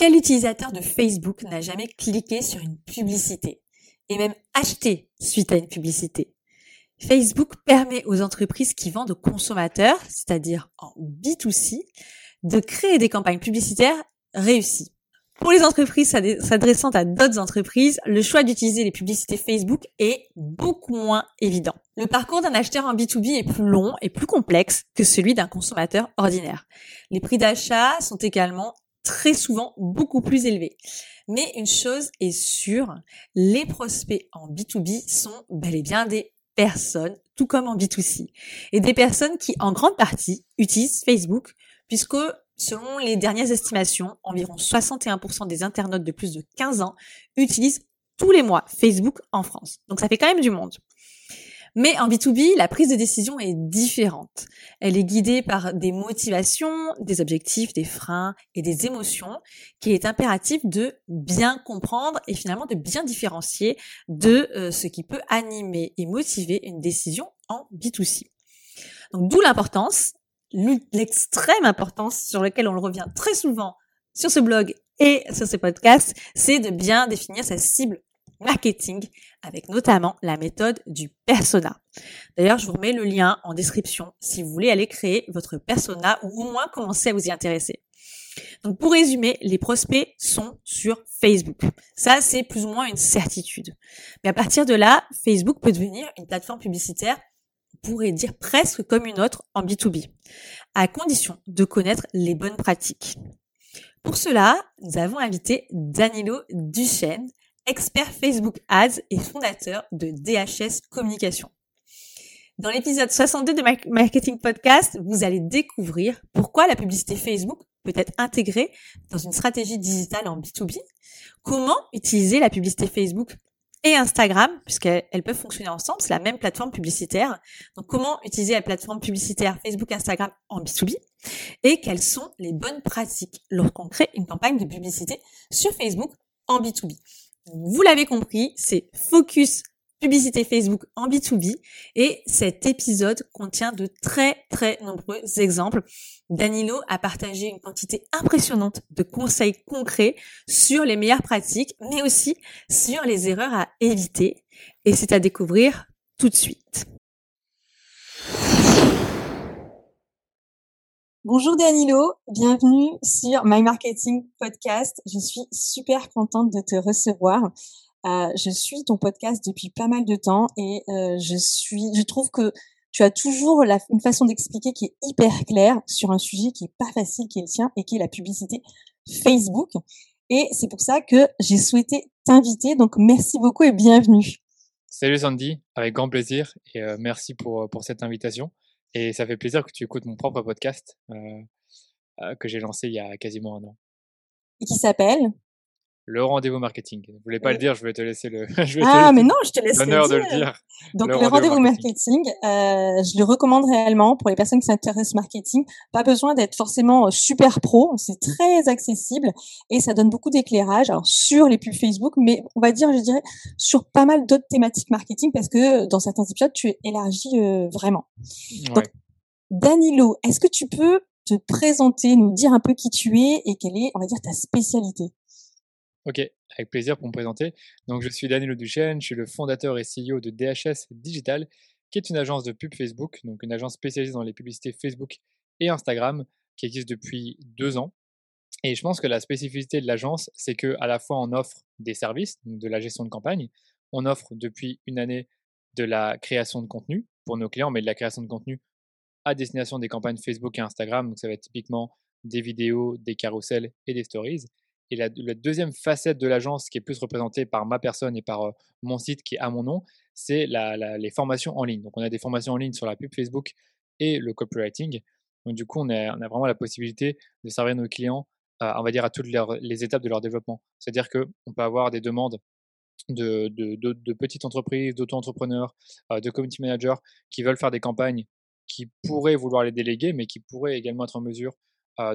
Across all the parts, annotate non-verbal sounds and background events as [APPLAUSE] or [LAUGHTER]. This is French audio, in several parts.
Quel utilisateur de Facebook n'a jamais cliqué sur une publicité et même acheté suite à une publicité? Facebook permet aux entreprises qui vendent aux consommateurs, c'est-à-dire en B2C, de créer des campagnes publicitaires réussies. Pour les entreprises s'adressant à d'autres entreprises, le choix d'utiliser les publicités Facebook est beaucoup moins évident. Le parcours d'un acheteur en B2B est plus long et plus complexe que celui d'un consommateur ordinaire. Les prix d'achat sont également très souvent beaucoup plus élevés. Mais une chose est sûre, les prospects en B2B sont bel et bien des personnes, tout comme en B2C. Et des personnes qui, en grande partie, utilisent Facebook, puisque selon les dernières estimations, environ 61% des internautes de plus de 15 ans utilisent tous les mois Facebook en France. Donc ça fait quand même du monde. Mais en B2B, la prise de décision est différente. Elle est guidée par des motivations, des objectifs, des freins et des émotions qu'il est impératif de bien comprendre et finalement de bien différencier de euh, ce qui peut animer et motiver une décision en B2C. Donc d'où l'importance, l'extrême importance sur laquelle on le revient très souvent sur ce blog et sur ce podcast, c'est de bien définir sa cible marketing avec notamment la méthode du persona. D'ailleurs, je vous remets le lien en description si vous voulez aller créer votre persona ou au moins commencer à vous y intéresser. Donc pour résumer, les prospects sont sur Facebook. Ça, c'est plus ou moins une certitude. Mais à partir de là, Facebook peut devenir une plateforme publicitaire, on pourrait dire presque comme une autre en B2B, à condition de connaître les bonnes pratiques. Pour cela, nous avons invité Danilo Duchesne, expert Facebook Ads et fondateur de DHS Communication. Dans l'épisode 62 de Marketing Podcast, vous allez découvrir pourquoi la publicité Facebook peut être intégrée dans une stratégie digitale en B2B, comment utiliser la publicité Facebook et Instagram, puisqu'elles peuvent fonctionner ensemble, c'est la même plateforme publicitaire. Donc comment utiliser la plateforme publicitaire Facebook Instagram en B2B et quelles sont les bonnes pratiques lorsqu'on crée une campagne de publicité sur Facebook en B2B. Vous l'avez compris, c'est focus publicité Facebook en B2B et cet épisode contient de très très nombreux exemples. Danilo a partagé une quantité impressionnante de conseils concrets sur les meilleures pratiques mais aussi sur les erreurs à éviter et c'est à découvrir tout de suite. Bonjour Danilo, bienvenue sur My Marketing Podcast. Je suis super contente de te recevoir. Euh, je suis ton podcast depuis pas mal de temps et euh, je suis, je trouve que tu as toujours une façon d'expliquer qui est hyper claire sur un sujet qui est pas facile, qui est le tien et qui est la publicité Facebook. Et c'est pour ça que j'ai souhaité t'inviter. Donc merci beaucoup et bienvenue. Salut Sandy, avec grand plaisir et euh, merci pour, pour cette invitation. Et ça fait plaisir que tu écoutes mon propre podcast euh, euh, que j'ai lancé il y a quasiment un an. Et qui s'appelle? Le rendez-vous marketing. Je voulais pas le dire, je vais te laisser le. [LAUGHS] ah, mais non, je te laisse l'honneur de le dire. Donc le, rendez-vous marketing, euh, je le recommande réellement pour les personnes qui s'intéressent au marketing. Pas besoin d'être forcément euh, super pro, c'est très accessible et ça donne beaucoup d'éclairage. Alors sur les pubs Facebook, mais on va dire, je dirais, sur pas mal d'autres thématiques marketing parce que dans certains épisodes, tu élargis euh, vraiment. Donc, Danilo, est-ce que tu peux te présenter, nous dire un peu qui tu es et quelle est, on va dire, ta spécialité? Ok, avec plaisir pour me présenter. Donc, je suis Danilo Duchesne, je suis le fondateur et CEO de DHS Digital, qui est une agence de pub Facebook, donc une agence spécialisée dans les publicités Facebook et Instagram, qui existe depuis deux ans. Et je pense que la spécificité de l'agence, c'est que à la fois on offre des services, de la gestion de campagne, on offre depuis une année de la création de contenu pour nos clients, mais de la création de contenu à destination des campagnes Facebook et Instagram. Donc ça va être typiquement des vidéos, des carousels et des stories. Et la, deuxième facette de l'agence qui est plus représentée par ma personne et par euh, mon site qui est à mon nom, c'est les formations en ligne. Donc on a des formations en ligne sur la pub Facebook et le copywriting. Donc du coup, on a, vraiment la possibilité de servir nos clients, euh, on va dire, à toutes les étapes de leur développement. C'est-à-dire qu'on peut avoir des demandes de, de, de, petites entreprises, d'auto-entrepreneurs, euh, de community managers qui veulent faire des campagnes qui pourraient vouloir les déléguer, mais qui pourraient également être en mesure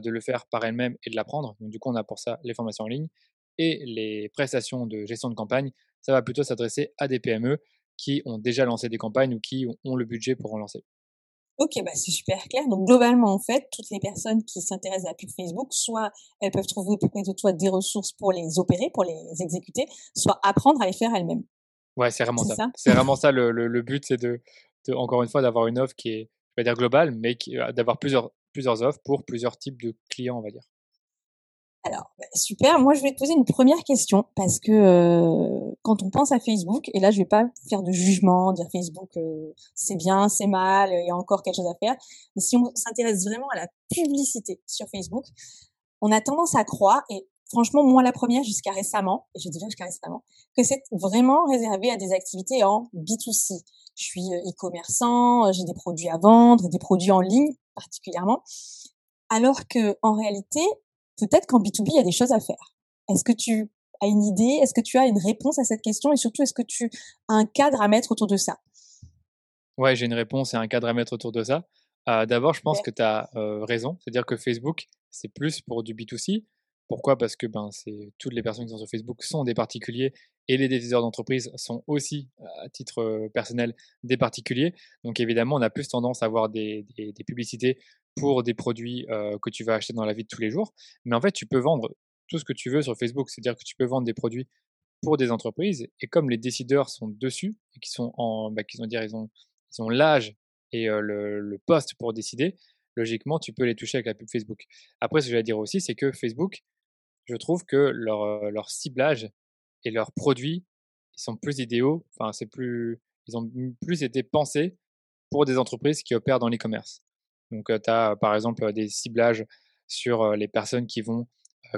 de le faire par elle-même et de l'apprendre. Donc du coup, on a pour ça les formations en ligne et les prestations de gestion de campagne. Ça va plutôt s'adresser à des PME qui ont déjà lancé des campagnes ou qui ont le budget pour en lancer. Ok, bah c'est super clair. Donc globalement, en fait, toutes les personnes qui s'intéressent à la pub Facebook, soit elles peuvent trouver auprès de toi des ressources pour les opérer, pour les exécuter, soit apprendre à les faire elles-mêmes. Ouais, c'est vraiment ça. C'est vraiment ça le, le, but, c'est de, de, encore une fois, d'avoir une offre qui est, je vais dire globale, mais euh, d'avoir plusieurs, plusieurs offres pour plusieurs types de clients, on va dire. Alors, bah, super. Moi, je vais te poser une première question parce que euh, quand on pense à Facebook, et là, je vais pas faire de jugement, dire Facebook, euh, c'est bien, c'est mal, il y a encore quelque chose à faire. Mais si on s'intéresse vraiment à la publicité sur Facebook, on a tendance à croire, et franchement, moi la première jusqu'à récemment, et je dis bien jusqu'à récemment, que c'est vraiment réservé à des activités en B2C. Je suis euh, e-commerçant, j'ai des produits à vendre, des produits en ligne particulièrement. Alors que en réalité, peut-être qu'en B2B, il y a des choses à faire. Est-ce que tu as une idée? Est-ce que tu as une réponse à cette question? Et surtout, est-ce que tu as un cadre à mettre autour de ça? Ouais, j'ai une réponse et un cadre à mettre autour de ça. Euh, D'abord, je pense que tu as euh, raison. C'est-à-dire que Facebook, c'est plus pour du B2C. Pourquoi? Parce que ben, toutes les personnes qui sont sur Facebook sont des particuliers et les décideurs d'entreprise sont aussi, à titre personnel, des particuliers. Donc évidemment, on a plus tendance à avoir des, publicités pour des produits que tu vas acheter dans la vie de tous les jours. Mais en fait, tu peux vendre tout ce que tu veux sur Facebook. C'est-à-dire que tu peux vendre des produits pour des entreprises. Et comme les décideurs sont dessus et qui sont en, bah, qu'ils ont ils ont, ils l'âge et le, le poste pour décider, logiquement, tu peux les toucher avec la pub Facebook. Après, ce que je vais dire aussi, c'est que Facebook, je trouve que leur, leur ciblage et leurs produits, ils sont plus idéaux. Enfin, c'est plus, ils ont plus été pensés pour des entreprises qui opèrent dans l'e-commerce. Donc, tu as par exemple des ciblages sur les personnes qui vont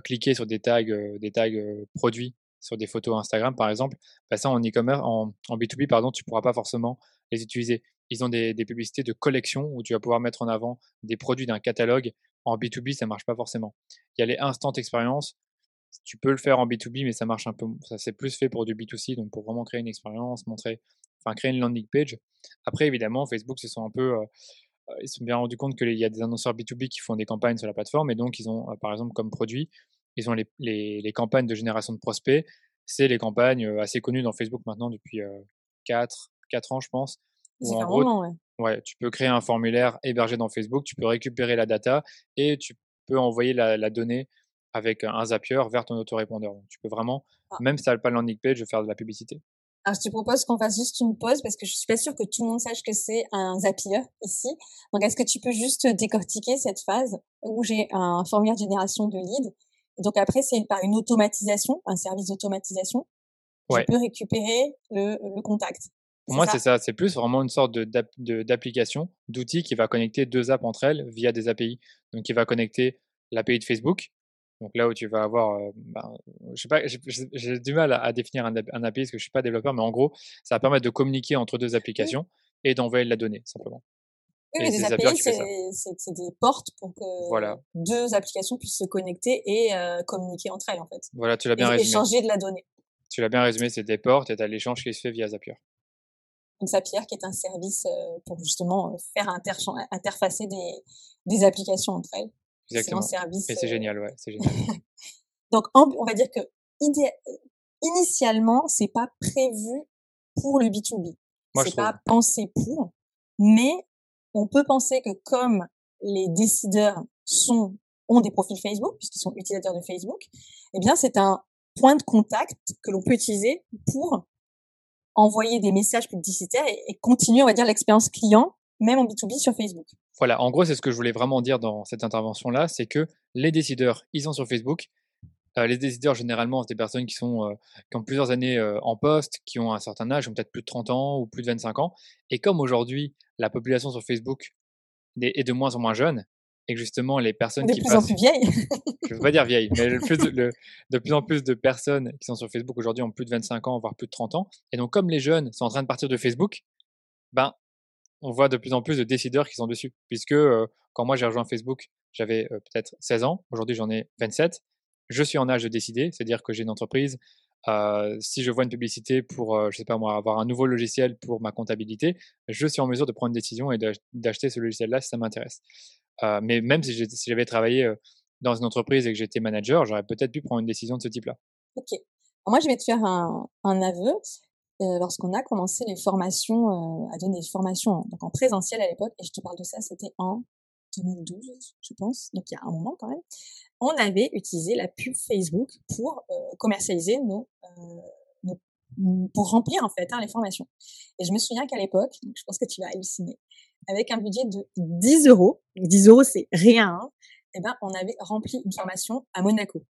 cliquer sur des tags, des tags produits sur des photos Instagram, par exemple. Bah, ça, en e-commerce, en, en, B2B, pardon, tu pourras pas forcément les utiliser. Ils ont des, des, publicités de collection où tu vas pouvoir mettre en avant des produits d'un catalogue. En B2B, ça marche pas forcément. Il y a les instant expérience. Tu peux le faire en B2B, mais ça marche un peu. Ça c'est plus fait pour du B2C, donc pour vraiment créer une expérience, montrer, enfin créer une landing page. Après, évidemment, Facebook se sont un peu euh, ils se sont bien rendus compte qu'il y a des annonceurs B2B qui font des campagnes sur la plateforme et donc ils ont, euh, par exemple, comme produit, ils ont les, les, les campagnes de génération de prospects. C'est les campagnes euh, assez connues dans Facebook maintenant depuis 4, 4 ans, je pense. En gros, ouais. Ouais. tu peux créer un formulaire hébergé dans Facebook, tu peux récupérer la data et tu peux envoyer la, la donnée avec un Zapier vers ton autorépondeur. Donc, tu peux vraiment, ah. même si tu n'as pas le landing page, faire de la publicité. Alors, je te propose qu'on fasse juste une pause parce que je suis pas sûre que tout le monde sache que c'est un Zapier ici. Donc, est-ce que tu peux juste décortiquer cette phase où j'ai un formulaire de génération de lead Donc après, c'est par une automatisation, un service d'automatisation. Ouais. Je peux récupérer le, le contact. Pour moi, c'est ça. C'est plus vraiment une sorte d'application, d'outil qui va connecter deux apps entre elles via des API. Donc, qui va connecter l'API de Facebook donc là où tu vas avoir, ben, je sais pas, j'ai du mal à, définir un, un, API parce que je suis pas développeur, mais en gros, ça va permettre de communiquer entre deux applications et d'envoyer de la donnée simplement. Oui, mais des API, c'est des portes pour que deux applications puissent se connecter et communiquer entre elles en fait. Voilà, tu l'as bien résumé. Échanger de la donnée. Tu l'as bien résumé, c'est des portes et tu as l'échange qui se fait via Zapier. Donc Zapier qui est un service pour justement faire interfacer des, des applications entre elles. Exactement. service. Et c'est génial, ouais, c'est génial. [LAUGHS] Donc, on va dire que initialement, c'est pas prévu pour le B2B. C'est pas pensé pour, mais on peut penser que comme les décideurs sont ont des profils Facebook puisqu'ils sont utilisateurs de Facebook, eh bien c'est un point de contact que l'on peut utiliser pour envoyer des messages publicitaires et, et continuer, on va dire, l'expérience client même en B2B sur Facebook. Voilà, en gros, c'est ce que je voulais vraiment dire dans cette intervention-là, c'est que les décideurs, ils sont sur Facebook. Euh, les décideurs, généralement, c'est des personnes qui, sont, euh, qui ont plusieurs années euh, en poste, qui ont un certain âge, ont peut-être plus de 30 ans ou plus de 25 ans. Et comme aujourd'hui, la population sur Facebook est de moins en moins jeune, et que justement, les personnes de qui plus en plus vieilles. [LAUGHS] je ne veux pas dire vieilles, mais le plus de, le, de, plus en plus de personnes qui sont sur Facebook aujourd'hui ont plus de 25 ans, voire plus de 30 ans. Et donc, comme les jeunes sont en train de partir de Facebook, ben, on voit de plus en plus de décideurs qui sont dessus. Puisque quand moi j'ai rejoint Facebook, j'avais peut-être 16 ans, aujourd'hui j'en ai 27. Je suis en âge de décider, c'est-à-dire que j'ai une entreprise. Euh, si je vois une publicité pour, euh, je sais pas moi, avoir un nouveau logiciel pour ma comptabilité, je suis en mesure de prendre une décision et d'acheter ce logiciel-là si ça m'intéresse. Euh, mais même si j'avais travaillé dans une entreprise et que j'étais manager, j'aurais peut-être pu prendre une décision de ce type-là. Ok. moi, je vais te faire un, un aveu. euh, lorsqu'on a commencé les formations, euh, à donner des formations donc en présentiel à l'époque, et je te parle de ça, c'était en 2012, je pense, donc il y a un moment quand même, on avait utilisé la pub Facebook pour euh, commercialiser nos, nos, pour remplir en fait hein, les formations. Et je me souviens qu'à l'époque, je pense que tu vas halluciner, avec un budget de 10 euros, 10 euros c'est rien, hein, eh ben on avait rempli une formation à Monaco.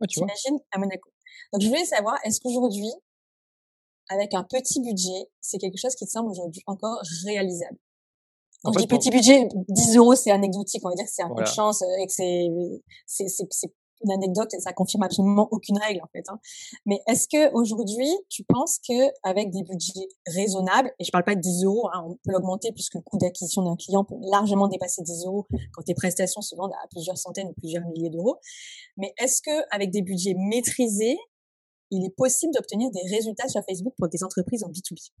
Ah, tu vois. T'imagines à Monaco. Donc je voulais savoir, est-ce qu'aujourd'hui, avec un petit budget, c'est quelque chose qui te semble aujourd'hui encore réalisable? Quand En je fait, dis pour- petit budget, 10 euros, c'est anecdotique, on va dire que c'est un coup Voilà. de chance euh, et que c'est c'est c'est c'est une anecdote et ça confirme absolument aucune règle en fait. Hein. Mais est-ce que aujourd'hui, tu penses que avec des budgets raisonnables, et je parle pas de 10 euros, hein, on peut l'augmenter puisque le coût d'acquisition d'un client peut largement dépasser 10 euros quand tes prestations se vendent à plusieurs centaines ou plusieurs milliers d'euros. Mais est-ce que avec des budgets maîtrisés, il est possible d'obtenir des résultats sur Facebook pour des entreprises en B2B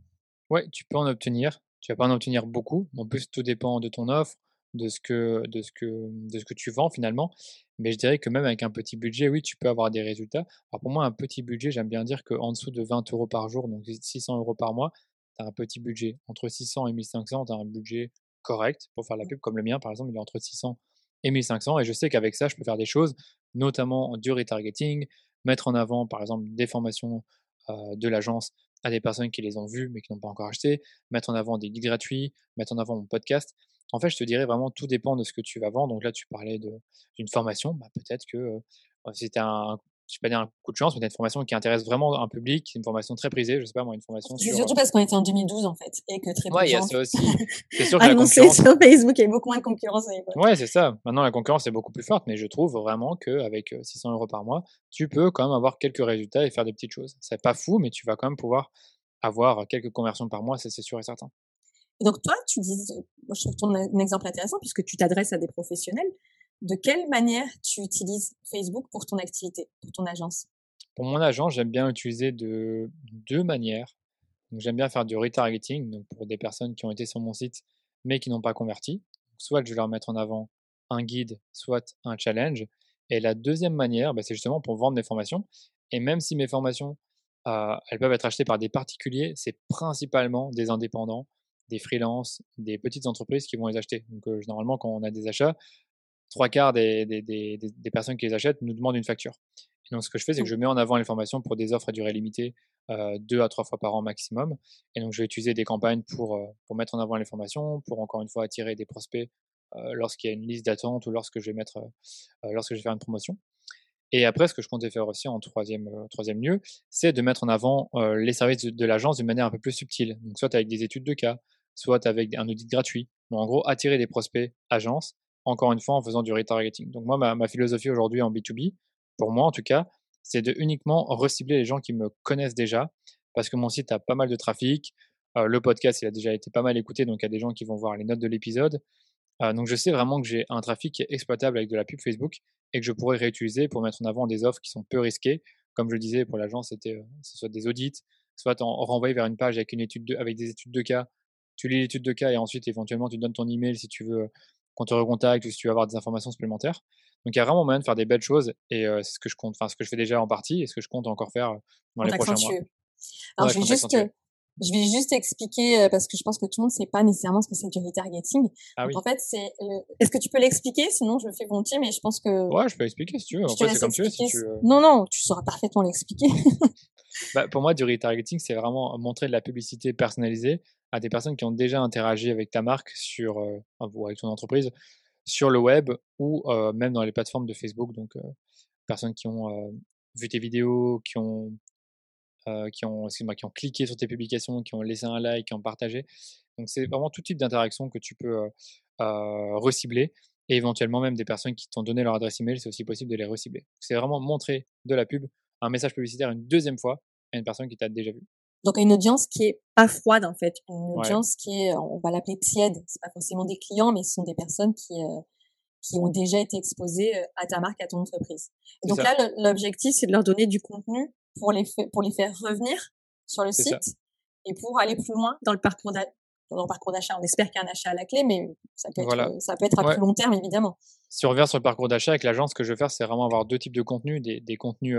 Ouais, tu peux en obtenir. Tu vas pas en obtenir beaucoup. En plus, tout dépend de ton offre, de ce que, de ce que, de ce que tu vends finalement. Mais je dirais que même avec un petit budget, oui, tu peux avoir des résultats. Alors pour moi, un petit budget, j'aime bien dire qu'en dessous de 20 euros par jour, donc 600 euros par mois, tu as un petit budget. Entre 600 et 1500, tu as un budget correct pour faire la pub, comme le mien, par exemple, il est entre 600 et 1500. Et je sais qu'avec ça, je peux faire des choses, notamment du retargeting, mettre en avant, par exemple, des formations euh, de l'agence à des personnes qui les ont vues mais qui n'ont pas encore acheté, mettre en avant des guides gratuits, mettre en avant mon podcast. En fait, je te dirais vraiment, tout dépend de ce que tu vas vendre. Donc là, tu parlais d'une formation, bah, peut-être que euh, c'était un, je sais pas dire un coup de chance, mais une formation qui intéresse vraiment un public, une formation très prisée, je sais pas moi, une formation C'est sur... surtout parce qu'on était en 2012 en fait et que très peu Ouais, il y a ça aussi. C'est sûr [LAUGHS] que la annonçaient concurrence... sur Facebook, il y avait beaucoup moins de concurrence à l'époque. Ouais, c'est ça. Maintenant, la concurrence est beaucoup plus forte, mais je trouve vraiment qu'avec 600 euros par mois, tu peux quand même avoir quelques résultats et faire des petites choses. C'est pas fou, mais tu vas quand même pouvoir avoir quelques conversions par mois, c'est sûr et certain. Donc toi, tu dis, je trouve ton un exemple intéressant puisque tu t'adresses à des professionnels. De quelle manière tu utilises Facebook pour ton activité, pour ton agence? Pour mon agent, j'aime bien utiliser de deux manières. J'aime bien faire du retargeting, donc pour des personnes qui ont été sur mon site mais qui n'ont pas converti. Soit je vais leur mettre en avant un guide, soit un challenge. Et la deuxième manière, bah, c'est justement pour vendre des formations. Et même si mes formations, euh, elles peuvent être achetées par des particuliers, c'est principalement des indépendants, des freelances, des petites entreprises qui vont les acheter. Donc euh, généralement, quand on a des achats, trois quarts des, des, des, des- des personnes qui les achètent nous demandent une facture. Et donc ce que je fais, c'est que je mets en avant les formations pour des offres à durée limitée, euh, deux à trois fois par an maximum. Et donc je vais utiliser des campagnes pour, euh, pour mettre en avant les formations, pour encore une fois attirer des prospects lorsqu'il y a une liste d'attente ou lorsque je vais mettre, lorsque je vais faire une promotion. Et après, ce que je comptais faire aussi en troisième, euh, lieu, c'est de mettre en avant euh, les services de, de l'agence d'une manière un peu plus subtile. Donc, soit avec des études de cas, soit avec un audit gratuit. En gros, attirer des prospects agences, encore une fois, en faisant du retargeting. Donc, moi, ma, philosophie aujourd'hui en B2B, pour moi en tout cas, c'est de uniquement recibler les gens qui me connaissent déjà, parce que mon site a pas mal de trafic. euh, le podcast, il a déjà été pas mal écouté, donc il y a des gens qui vont voir les notes de l'épisode. Donc, je sais vraiment que j'ai un trafic qui est exploitable avec de la pub Facebook et que je pourrais réutiliser pour mettre en avant des offres qui sont peu risquées. Comme je le disais, pour l'agence, c'était euh, ce soit des audits, soit en renvoyer vers une page avec, une étude de- avec des études de cas. Tu lis l'étude de cas et ensuite, éventuellement, tu donnes ton email si tu veux qu'on te recontacte ou si tu veux avoir des informations supplémentaires. Donc, il y a vraiment moyen de faire des belles choses et euh, c'est ce que je compte, enfin, ce que je fais déjà en partie et ce que je compte encore faire euh, dans On les prochains mois. Alors, Ouais, je vais juste. Je vais juste expliquer, euh, parce que je pense que tout le monde ne sait pas nécessairement ce que c'est du retargeting. Ah oui. Donc, en fait, c'est, le- est-ce que tu peux l'expliquer? Sinon, je le fais volontiers, mais je pense que Ouais, je peux expliquer si tu veux. Après, c'est comme tu veux. Si tu, euh, Non, non, tu sauras parfaitement l'expliquer. [LAUGHS] Bah, pour moi, du retargeting, c'est vraiment montrer de la publicité personnalisée à des personnes qui ont déjà interagi avec ta marque sur, euh, ou avec ton entreprise sur le web ou euh, même dans les plateformes de Facebook. Donc, euh, personnes qui ont euh, vu tes vidéos, qui ont, euh, qui, ont, qui ont cliqué sur tes publications, qui ont laissé un like, qui ont partagé. Donc, c'est vraiment tout type d'interaction que tu peux euh, euh, recibler et éventuellement même des personnes qui t'ont donné leur adresse email, c'est aussi possible de les recibler. C'est vraiment montrer de la pub, un message publicitaire une deuxième fois à une personne qui t'a déjà vu. Donc, une audience qui est pas froide, en fait. Une Ouais. audience qui est, on va l'appeler tiède. C'est pas forcément des clients, mais ce sont des personnes qui, euh, qui ont déjà été exposées à ta marque, à ton entreprise. Et donc ça. là, l'objectif, c'est de leur donner du contenu pour les, pour les faire revenir sur le ça. site et pour aller plus loin dans le parcours d'a- dans le parcours d'achat. On espère qu'il y a un achat à la clé, mais ça peut être, ça peut être à plus long terme, évidemment. Si on revient sur le parcours d'achat avec l'agence, ce que je veux faire, c'est vraiment avoir deux types de contenus, des, des contenus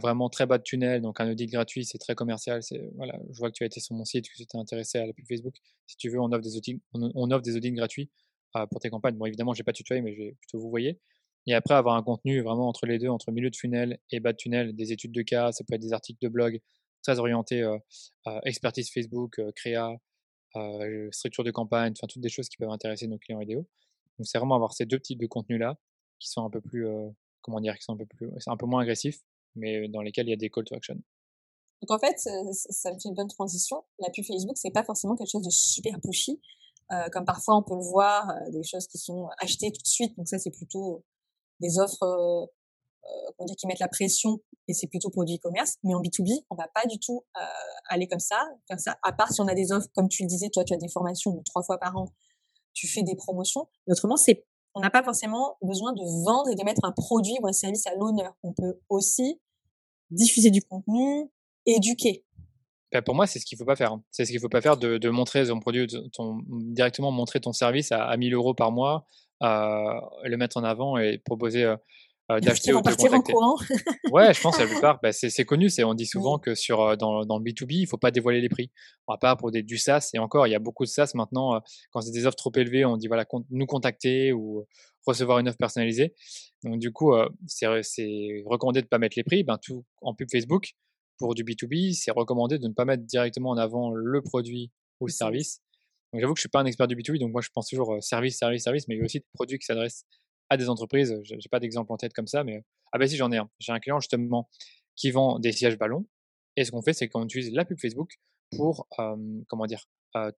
vraiment très bas de tunnel, donc un audit gratuit, c'est très commercial. Voilà, je vois que tu as été sur mon site, que tu t'es intéressé à la pub Facebook. Si tu veux, on offre des audits, on, offre des audits gratuits pour tes campagnes. Bon, évidemment, j'ai pas tutoyé, mais je vais plutôt vous voyez. Et après, avoir un contenu vraiment entre les deux, entre milieu de funnel et bas de tunnel, des études de cas, ça peut être des articles de blog très orientés expertise Facebook, créa, structure de campagne, enfin toutes des choses qui peuvent intéresser nos clients idéaux. Donc c'est vraiment avoir ces deux types de contenus là qui sont un peu plus, comment dire, qui sont un peu plus, c'est un peu moins agressifs, mais dans lesquels il y a des call to action. Donc en fait, ça me fait une bonne transition. La pub Facebook, c'est pas forcément quelque chose de super pushy, euh, comme parfois on peut le voir, euh, des choses qui sont achetées tout de suite. Donc ça, c'est plutôt des offres euh, euh qui mettent la pression et c'est plutôt pour du e-commerce. Mais en B2B, on va pas du tout euh, aller comme ça, ça. À part si on a des offres, comme tu le disais, toi, tu as des formations trois fois par an, tu fais des promotions. Autrement, on n'a pas forcément besoin de vendre et de mettre un produit ou un service à l'honneur. On peut aussi diffuser du contenu, éduquer. Ben pour moi, c'est ce qu'il faut pas faire. Hein. C'est ce qu'il faut pas faire de, montrer ton produit, directement montrer ton service à, à 1000 euros par mois, le mettre en avant et proposer euh, euh, d'acheter ou de contacter. ouais, je pense que [LAUGHS] la plupart, bah, c'est connu. C'est on dit souvent que sur euh, dans, dans le B2B, il faut pas dévoiler les prix. À part pour des du SaaS et encore, il y a beaucoup de SaaS maintenant. Euh, quand c'est des offres trop élevées, on dit voilà nous contacter ou recevoir une offre personnalisée. Donc du coup, c'est recommandé de pas mettre les prix. Ben tout en pub Facebook pour du B2B, c'est recommandé de ne pas mettre directement en avant le produit ou le service. J'avoue que je suis pas un expert du B2B, donc moi je pense toujours service, service, service, mais il y a aussi des produits qui s'adressent à des entreprises. J'ai pas d'exemple en tête comme ça, mais ah ben si j'en ai un. J'ai un client justement qui vend des sièges ballons. Et ce qu'on fait, c'est qu'on utilise la pub Facebook pour comment dire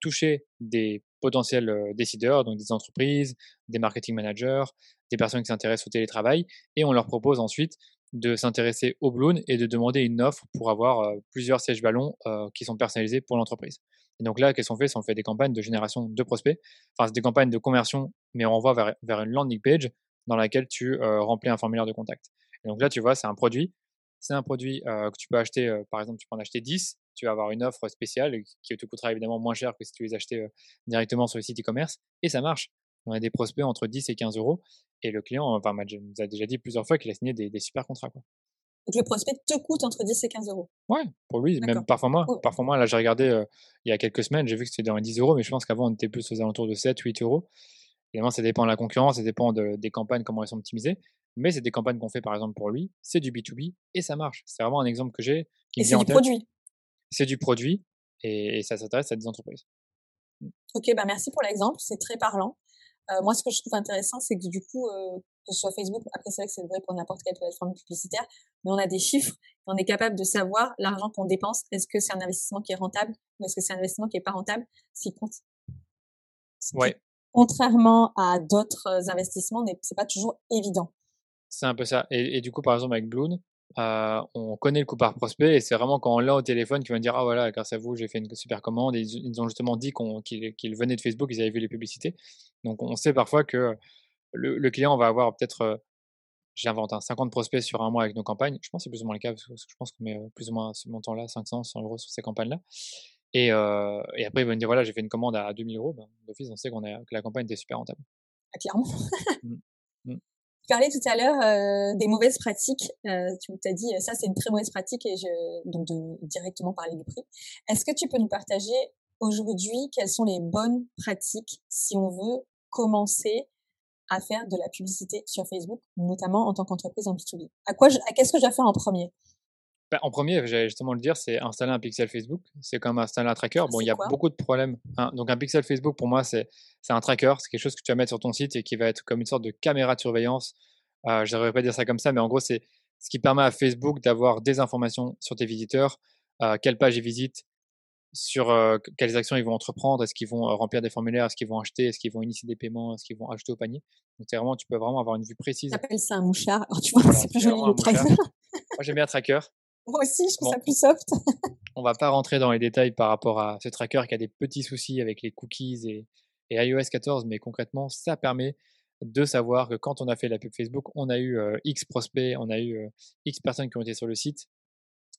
toucher des potentiels décideurs, donc des entreprises, des marketing managers, des personnes qui s'intéressent au télétravail, et on leur propose ensuite de s'intéresser au balloon et de demander une offre pour avoir plusieurs sièges ballons qui sont personnalisés pour l'entreprise. Et donc là, qu'est-ce qu'on fait? C'est on fait des campagnes de génération de prospects, enfin des campagnes de conversion, mais on renvoie vers, vers une landing page dans laquelle tu euh, remplis un formulaire de contact. Et donc là, tu vois, c'est un produit. C'est un produit euh, que tu peux acheter, euh, par exemple, tu peux en acheter 10, tu vas avoir une offre spéciale qui te coûtera évidemment moins cher que si tu les achetais directement sur le site e-commerce. Et ça marche. On a des prospects entre 10 et 15 euros. Et le client, enfin, nous a déjà dit plusieurs fois qu'il a signé des, des super contrats. Quoi. Donc le prospect te coûte entre 10 et 15 euros. Ouais, pour lui, même parfois moins. Parfois moins, là j'ai regardé euh, il y a quelques semaines, j'ai vu que c'était dans les 10 euros, mais je pense qu'avant on était plus aux alentours de 7, 8 euros. Évidemment, ça dépend de la concurrence, ça dépend des campagnes, comment elles sont optimisées. Mais c'est des campagnes qu'on fait par exemple pour lui, c'est du B2B et ça marche. C'est vraiment un exemple que j'ai. Et c'est du produit. C'est du produit et, ça s'intéresse à des entreprises. Ok, bah merci pour l'exemple, c'est très parlant. Euh, moi, ce que je trouve intéressant, c'est que du coup, euh, que ce soit Facebook, après c'est vrai que c'est vrai pour n'importe quelle plateforme publicitaire, mais on a des chiffres, on est capable de savoir l'argent qu'on dépense, est-ce que c'est un investissement qui est rentable ou est-ce que c'est un investissement qui est pas rentable, ce compte. Ouais. Contrairement à d'autres euh, investissements, c'est pas toujours évident. C'est un peu ça. Et, et, du coup, par exemple, avec Bloon, euh, on connaît le coup par prospect et c'est vraiment quand on l'a au téléphone qu'il va dire ah voilà grâce à vous j'ai fait une super commande et ils, ont justement dit qu'ils venaient de Facebook ils avaient vu les publicités donc on sait parfois que le, client va avoir peut-être, euh, j'invente, un 50 prospects sur un mois avec nos campagnes. Je pense que c'est plus ou moins le cas, parce que je pense qu'on met euh, plus ou moins ce montant-là, 500, 100 euros sur ces campagnes-là. Et, euh, et, après, ils vont me dire, voilà, j'ai fait une commande à 2000 euros. Ben, D'office, on sait qu'on que la campagne était super rentable. Ah, clairement. mmh. mmh. Tu parlais tout à l'heure des mauvaises pratiques. tu t'as dit, ça, c'est une très mauvaise pratique, et je, donc de directement parler du prix. Est-ce que tu peux nous partager aujourd'hui quelles sont les bonnes pratiques si on veut commencer à faire de la publicité sur Facebook, notamment en tant qu'entreprise en B2B À quoi, qu'est-ce que je dois faire en premier? Ben, en premier, j'allais justement le dire, c'est installer un pixel Facebook. C'est comme installer un tracker. Bon, il y a beaucoup de problèmes. Hein. Donc, un pixel Facebook, pour moi, c'est un tracker. C'est quelque chose que tu vas mettre sur ton site et qui va être comme une sorte de caméra de surveillance. Euh, je ne devrais pas dire ça comme ça, mais en gros, c'est ce qui permet à Facebook d'avoir des informations sur tes visiteurs, euh, quelle page ils visitent, sur quelles actions ils vont entreprendre, est-ce qu'ils vont remplir des formulaires, est-ce qu'ils vont acheter, est-ce qu'ils vont initier des paiements, est-ce qu'ils vont acheter au panier. Donc vraiment, tu peux vraiment avoir une vue précise. T'appelles ça un mouchard? Alors tu vois, c'est plus joli le tracker. Moi j'aime bien tracker. Moi aussi, je trouve ça plus soft. [LAUGHS] on va pas rentrer dans les détails par rapport à ce tracker qui a des petits soucis avec les cookies et, et iOS 14, mais concrètement, ça permet de savoir que quand on a fait la pub Facebook, on a eu X prospects, on a eu X personnes qui ont été sur le site,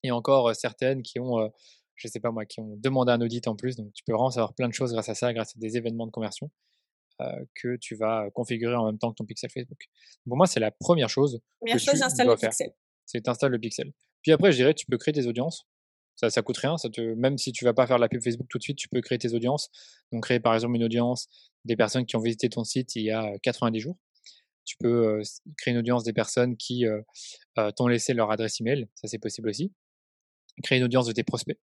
et encore certaines qui ont je sais pas moi, qui ont demandé un audit en plus. Donc, tu peux vraiment savoir plein de choses grâce à ça, grâce à des événements de conversion que tu vas configurer en même temps que ton pixel Facebook. Pour moi, c'est la première chose. Première chose, j'installe le pixel. C'est tu le pixel. Puis après, je dirais, tu peux créer des audiences. Ça, ça coûte rien. Ça même si tu vas pas faire la pub Facebook tout de suite, tu peux créer tes audiences. Donc, créer par exemple une audience des personnes qui ont visité ton site il y a 90 jours. Tu peux créer une audience des personnes qui t'ont laissé leur adresse email. Ça, c'est possible aussi. Créer une audience de tes prospects.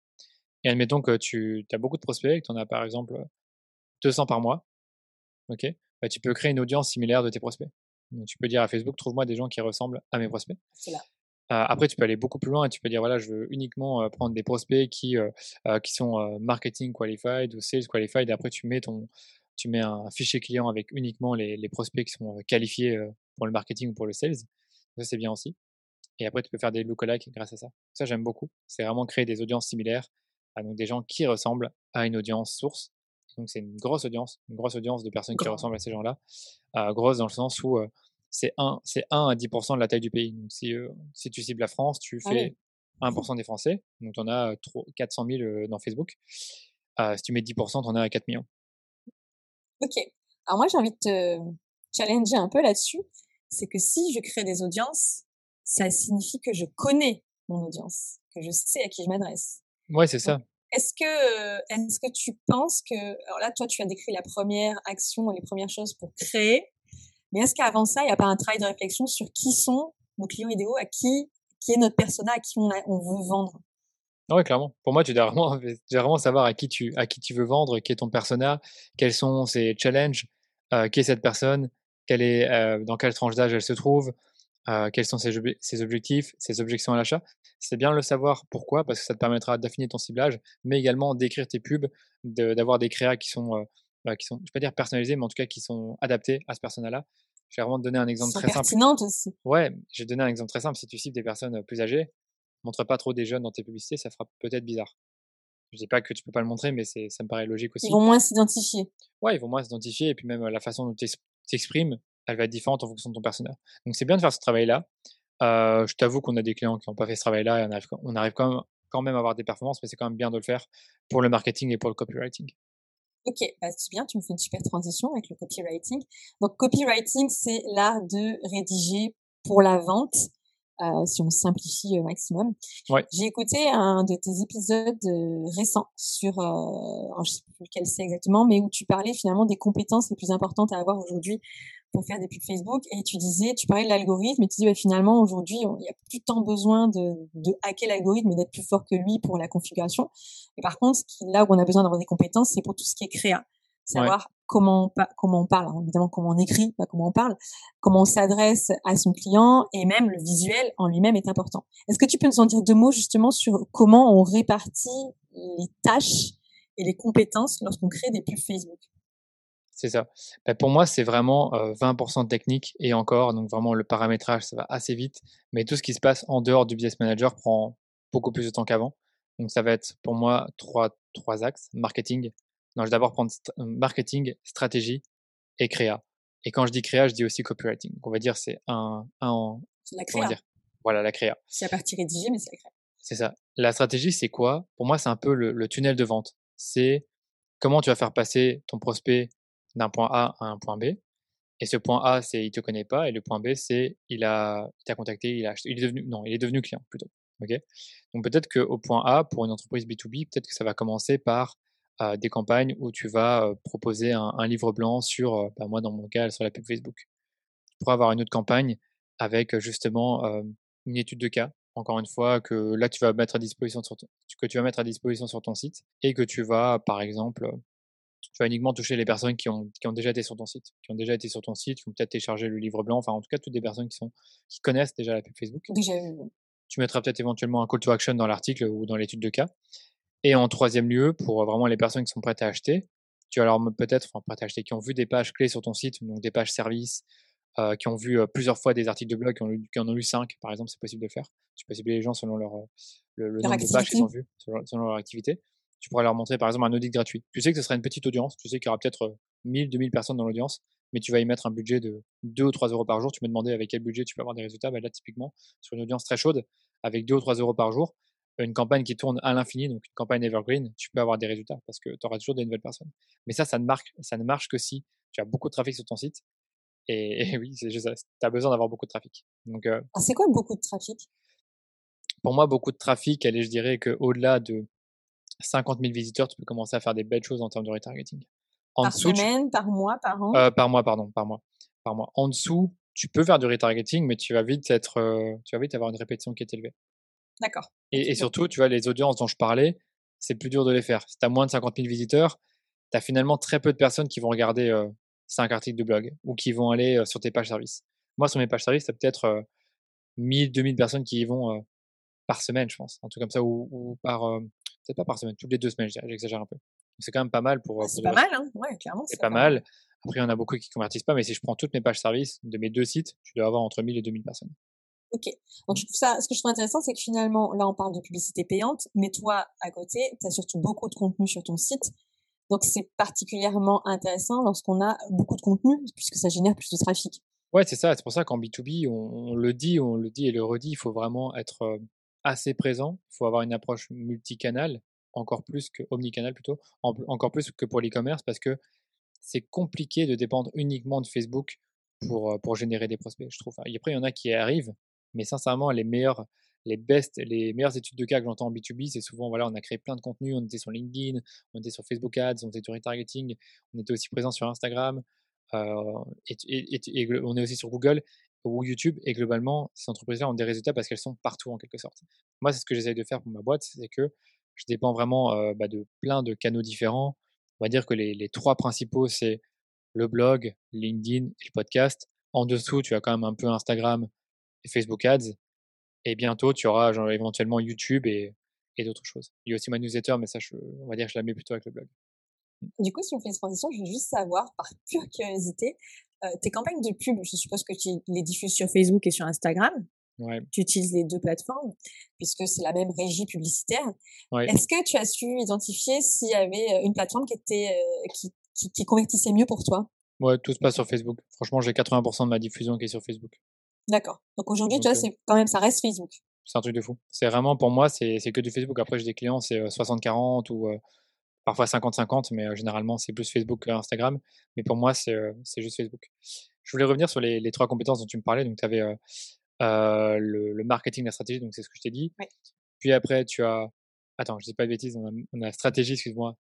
Et admettons que tu as beaucoup de prospects, que tu en as par exemple 200 par mois. ok bah, tu peux créer une audience similaire de tes prospects. Tu peux dire à Facebook, trouve-moi des gens qui ressemblent à mes prospects. Après, tu peux aller beaucoup plus loin et tu peux dire, voilà, je veux uniquement prendre des prospects qui, qui sont marketing qualified ou sales qualified. Et après, tu mets, ton, tu mets un fichier client avec uniquement les, les prospects qui sont qualifiés pour le marketing ou pour le sales. Ça, c'est bien aussi. Et après, tu peux faire des lookalikes grâce à ça. Ça, j'aime beaucoup. C'est vraiment créer des audiences similaires donc des gens qui ressemblent à une audience source. Donc c'est une grosse audience, une grosse audience de personnes qui ressemblent à ces gens-là. Euh, grosse dans le sens où euh, c'est 1, 1 à 10% de la taille du pays. Donc si, euh, si tu cibles la France, tu ah fais 1% des Français. Donc tu en as 400 000 dans Facebook. si tu mets 10%, tu en as à 4 millions. Ok. Alors moi j'ai envie de te challenger un peu là-dessus. C'est que si je crée des audiences, ça signifie que je connais mon audience, que je sais à qui je m'adresse. Ouais, c'est ça. Est-ce que, est-ce que tu penses que, alors là, toi, tu as décrit la première action, les premières choses pour créer, mais est-ce qu'avant ça, il n'y a pas un travail de réflexion sur qui sont nos clients idéaux, à qui, qui est notre persona, à qui on, veut vendre? Oui, clairement. Pour moi, tu dois vraiment, tu dois vraiment savoir à qui tu, à qui tu veux vendre, qui est ton persona, quels sont ses challenges, euh, qui est cette personne, quelle est, euh, dans quelle tranche d'âge elle se trouve, euh, quels sont ses, objectifs, ses objections à l'achat. C'est bien de le savoir pourquoi, parce que ça te permettra d'affiner ton ciblage, mais également d'écrire tes pubs, d'avoir des créas qui sont, qui sont, je ne vais pas dire personnalisés, mais en tout cas qui sont adaptés à ce persona-là. Je vais vraiment te donner un exemple très simple. aussi. Ouais, te donner un exemple très simple. Si tu cibles des personnes plus âgées, montre pas trop des jeunes dans tes publicités, ça fera peut-être bizarre. Je dis pas que tu peux pas le montrer, mais ça me paraît logique aussi. Ils vont moins s'identifier. Ouais, ils vont moins s'identifier, et puis même la façon dont tu t'exprimes elle va être différente en fonction de ton personnage. Donc c'est bien de faire ce travail-là. Euh, je t'avoue qu'on a des clients qui n'ont pas fait ce travail-là et on arrive, on arrive quand, même, quand même à avoir des performances, mais c'est quand même bien de le faire pour le marketing et pour le copywriting. Ok, bah, c'est bien, tu me fais une super transition avec le copywriting. Donc copywriting, c'est l'art de rédiger pour la vente, euh, si on simplifie au maximum. Ouais. J'ai écouté un de tes épisodes euh, récents sur, euh, je sais plus lequel c'est exactement, mais où tu parlais finalement des compétences les plus importantes à avoir aujourd'hui pour faire des pubs Facebook et tu disais, tu parlais de l'algorithme et tu dis bah, finalement aujourd'hui il n'y a plus tant besoin de, de hacker l'algorithme et d'être plus fort que lui pour la configuration. Et par contre, là où on a besoin d'avoir des compétences, c'est pour tout ce qui est créa, savoir comment on, comment on parle, évidemment comment on écrit, pas comment on parle, comment on s'adresse à son client et même le visuel en lui-même est important. Est-ce que tu peux nous en dire deux mots justement sur comment on répartit les tâches et les compétences lorsqu'on crée des pubs Facebook? C'est ça. Bah, pour moi, c'est vraiment 20% de technique et encore, donc vraiment le paramétrage, ça va assez vite. Mais tout ce qui se passe en dehors du business manager prend beaucoup plus de temps qu'avant. Donc ça va être pour moi trois, trois axes. Marketing. Non, je vais d'abord prendre marketing, stratégie et créa. Et quand je dis créa, je dis aussi copywriting. on va dire c'est un, un la créa. Dire, voilà, la créa. C'est la partie rédigée, mais c'est la créa. C'est ça. La stratégie, c'est quoi? Pour moi, c'est un peu le tunnel de vente. C'est comment tu vas faire passer ton prospect d'un point A à un point B. Et ce point A, c'est il te connaît pas, et le point B, c'est il a, t'a contacté, il a il est devenu, non, il est devenu client plutôt. Ok? Donc peut-être qu'au point A, pour une entreprise B2B, peut-être que ça va commencer par euh, des campagnes où tu vas euh, proposer un, livre blanc sur, euh, bah, moi dans mon cas, sur la pub Facebook. Tu pourras avoir une autre campagne avec justement une étude de cas. Encore une fois, que là tu vas mettre à disposition que tu vas mettre à disposition sur ton site et que tu vas, par exemple, tu vas uniquement toucher les personnes qui ont, qui ont déjà été sur ton site, qui ont déjà été sur ton site, qui ont peut-être téléchargé le livre blanc, enfin en tout cas toutes des personnes qui, sont, qui connaissent déjà la pub Facebook. Tu mettras peut-être éventuellement un call to action dans l'article ou dans l'étude de cas. Et en troisième lieu, pour vraiment les personnes qui sont prêtes à acheter, tu vas alors peut-être, enfin prêtes à acheter, qui ont vu des pages clés sur ton site, donc des pages services, euh, qui ont vu euh, plusieurs fois des articles de blog, qui en, qui en ont lu cinq, par exemple, c'est possible de le faire. Tu peux cibler les gens selon leur, euh, le, nombre de pages qu'ils ont vues, selon leur activité tu pourrais leur montrer par exemple un audit gratuit. Tu sais que ce sera une petite audience, tu sais qu'il y aura peut-être 1000, euh, 2000 personnes dans l'audience, mais tu vas y mettre un budget de 2 ou 3 euros par jour. Tu me demandais avec quel budget tu peux avoir des résultats. Bah là, typiquement, sur une audience très chaude, avec 2 ou 3 euros par jour, une campagne qui tourne à l'infini, donc une campagne evergreen, tu peux avoir des résultats parce que tu auras toujours des nouvelles personnes. Mais ça, ça ne, marque, ça ne marche que si tu as beaucoup de trafic sur ton site. Et, [LAUGHS] oui, c'est juste ça. Tu as besoin d'avoir beaucoup de trafic. Donc, euh, c'est quoi beaucoup de trafic? Pour moi, beaucoup de trafic, allez, je dirais qu'au-delà de 50 000 visiteurs, tu peux commencer à faire des belles choses en termes de retargeting. En par semaine, par mois, par an? Euh, Par mois, pardon, par mois. Par mois. En dessous, tu peux faire du retargeting, mais tu vas vite être, euh, tu vas vite avoir une répétition qui est élevée. D'accord. Et, surtout, tu vois, les audiences dont je parlais, c'est plus dur de les faire. Si tu as moins de 50 000 visiteurs, tu as finalement très peu de personnes qui vont regarder euh, 5 articles de blog ou qui vont aller euh, sur tes pages services. Moi, sur mes pages services, tu as peut-être euh, 1000, 2000 personnes qui y vont euh, par semaine, je pense. Un truc comme ça, ou, par. Peut-être pas par semaine, toutes les deux semaines, j'exagère un peu. C'est quand même pas mal pour. c'est pas mal, hein ouais, clairement. C'est pas, mal. Après, il y en a beaucoup qui convertissent pas, mais si je prends toutes mes pages services de mes deux sites, tu dois avoir entre 1000 et 2000 personnes. Ok. Donc, je trouve ça, ce que je trouve intéressant, c'est que finalement, là, on parle de publicité payante, mais toi, à côté, tu as surtout beaucoup de contenu sur ton site. Donc, c'est particulièrement intéressant lorsqu'on a beaucoup de contenu, puisque ça génère plus de trafic. Ouais, c'est ça. C'est pour ça qu'en B2B, on, le dit, on le dit et le redit, il faut vraiment être euh, assez présent. Il faut avoir une approche multicanal, encore plus que omnicanal plutôt, encore plus que pour l'e-commerce, parce que c'est compliqué de dépendre uniquement de Facebook pour, euh, pour générer des prospects, je trouve. Après, il y en a qui arrivent, mais sincèrement, les meilleurs, les best, les meilleures études de cas que j'entends en B2B, c'est souvent, voilà, on a créé plein de contenus, on était sur LinkedIn, on était sur Facebook Ads, on était sur retargeting, on était aussi présent sur Instagram, euh, et, on est aussi sur Google ou YouTube, et globalement, ces entreprises-là ont des résultats parce qu'elles sont partout en quelque sorte. Moi, c'est ce que j'essaye de faire pour ma boîte, c'est que je dépends vraiment euh, bah, de plein de canaux différents. On va dire que les, trois principaux, c'est le blog, LinkedIn et le podcast. En dessous, tu as quand même un peu Instagram et Facebook Ads. Et bientôt, tu auras éventuellement YouTube et, et d'autres choses. Il y a aussi ma newsletter, mais ça, je, on va dire que je la mets plutôt avec le blog. Du coup, si on fait une transition, je veux juste savoir, par pure [LAUGHS] curiosité, euh, tes campagnes de pub, je suppose que tu les diffuses sur Facebook et sur Instagram. Ouais. Tu utilises les deux plateformes puisque c'est la même régie publicitaire. Ouais. Est-ce que tu as su identifier s'il y avait une plateforme qui était euh, qui, qui, qui convertissait mieux pour toi? Ouais, tout se passe sur Facebook. Franchement, j'ai 80% de ma diffusion qui est sur Facebook. D'accord. Donc aujourd'hui, tu vois, c'est quand même, ça reste Facebook. C'est un truc de fou. C'est vraiment, pour moi, c'est que du Facebook. Après, j'ai des clients, c'est 60-40 ou parfois 50-50, mais généralement, c'est plus Facebook que Instagram. Mais pour moi, c'est juste Facebook. Je voulais revenir sur les, les, trois compétences dont tu me parlais. Donc, tu avais euh, le, le, marketing, la stratégie, donc c'est ce que je t'ai dit. Oui. Puis après, tu as. Attends, je dis pas de bêtises, on a, on a stratégie, excuse-moi,